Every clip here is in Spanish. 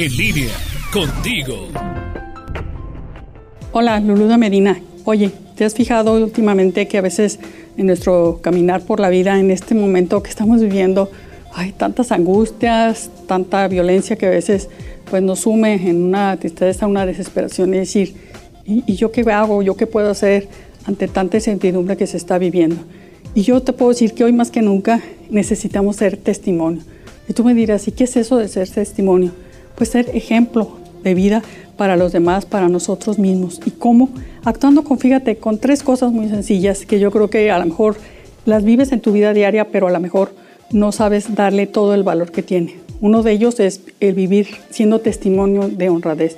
En línea, contigo. Hola, Lulu de Medina. Oye, ¿te has fijado últimamente que a veces en nuestro caminar por la vida, en este momento que estamos viviendo, hay tantas angustias, tanta violencia que a veces pues, nos sume en una tristeza, una desesperación? Es decir, ¿y, ¿y yo qué hago? ¿Yo qué puedo hacer ante tanta incertidumbre que se está viviendo? Y yo te puedo decir que hoy más que nunca necesitamos ser testimonio. Y tú me dirás, ¿y qué es eso de ser testimonio? Pues ser ejemplo de vida para los demás, para nosotros mismos. ¿Y cómo? Actuando con, fíjate, con tres cosas muy sencillas que yo creo que a lo mejor las vives en tu vida diaria, pero a lo mejor no sabes darle todo el valor que tiene. Uno de ellos es el vivir siendo testimonio de honradez.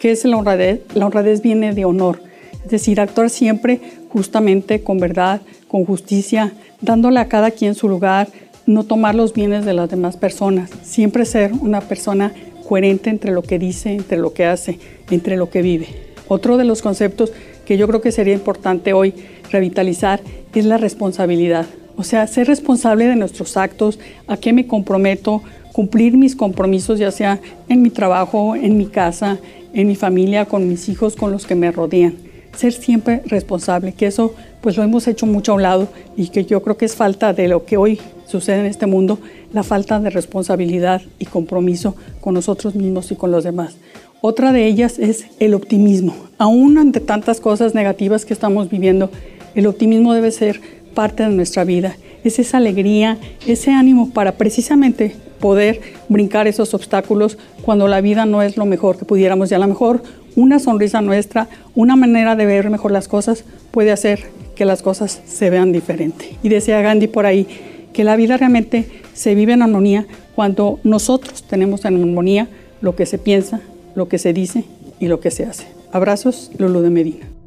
¿Qué es la honradez? La honradez viene de honor, es decir, actuar siempre justamente, con verdad, con justicia, dándole a cada quien su lugar, no tomar los bienes de las demás personas, siempre ser una persona coherente entre lo que dice, entre lo que hace, entre lo que vive. Otro de los conceptos que yo creo que sería importante hoy revitalizar es la responsabilidad. O sea, ser responsable de nuestros actos, a qué me comprometo, cumplir mis compromisos, ya sea en mi trabajo, en mi casa, en mi familia, con mis hijos, con los que me rodean. Ser siempre responsable, que eso pues lo hemos hecho mucho a un lado y que yo creo que es falta de lo que hoy sucede en este mundo, la falta de responsabilidad y compromiso con nosotros mismos y con los demás. Otra de ellas es el optimismo. Aún ante tantas cosas negativas que estamos viviendo, el optimismo debe ser parte de nuestra vida. Es esa alegría, ese ánimo para precisamente poder brincar esos obstáculos cuando la vida no es lo mejor que pudiéramos y a lo mejor una sonrisa nuestra, una manera de ver mejor las cosas puede hacer que las cosas se vean diferente. Y decía Gandhi por ahí que la vida realmente se vive en armonía cuando nosotros tenemos en armonía lo que se piensa, lo que se dice y lo que se hace. Abrazos, Lulu de Medina.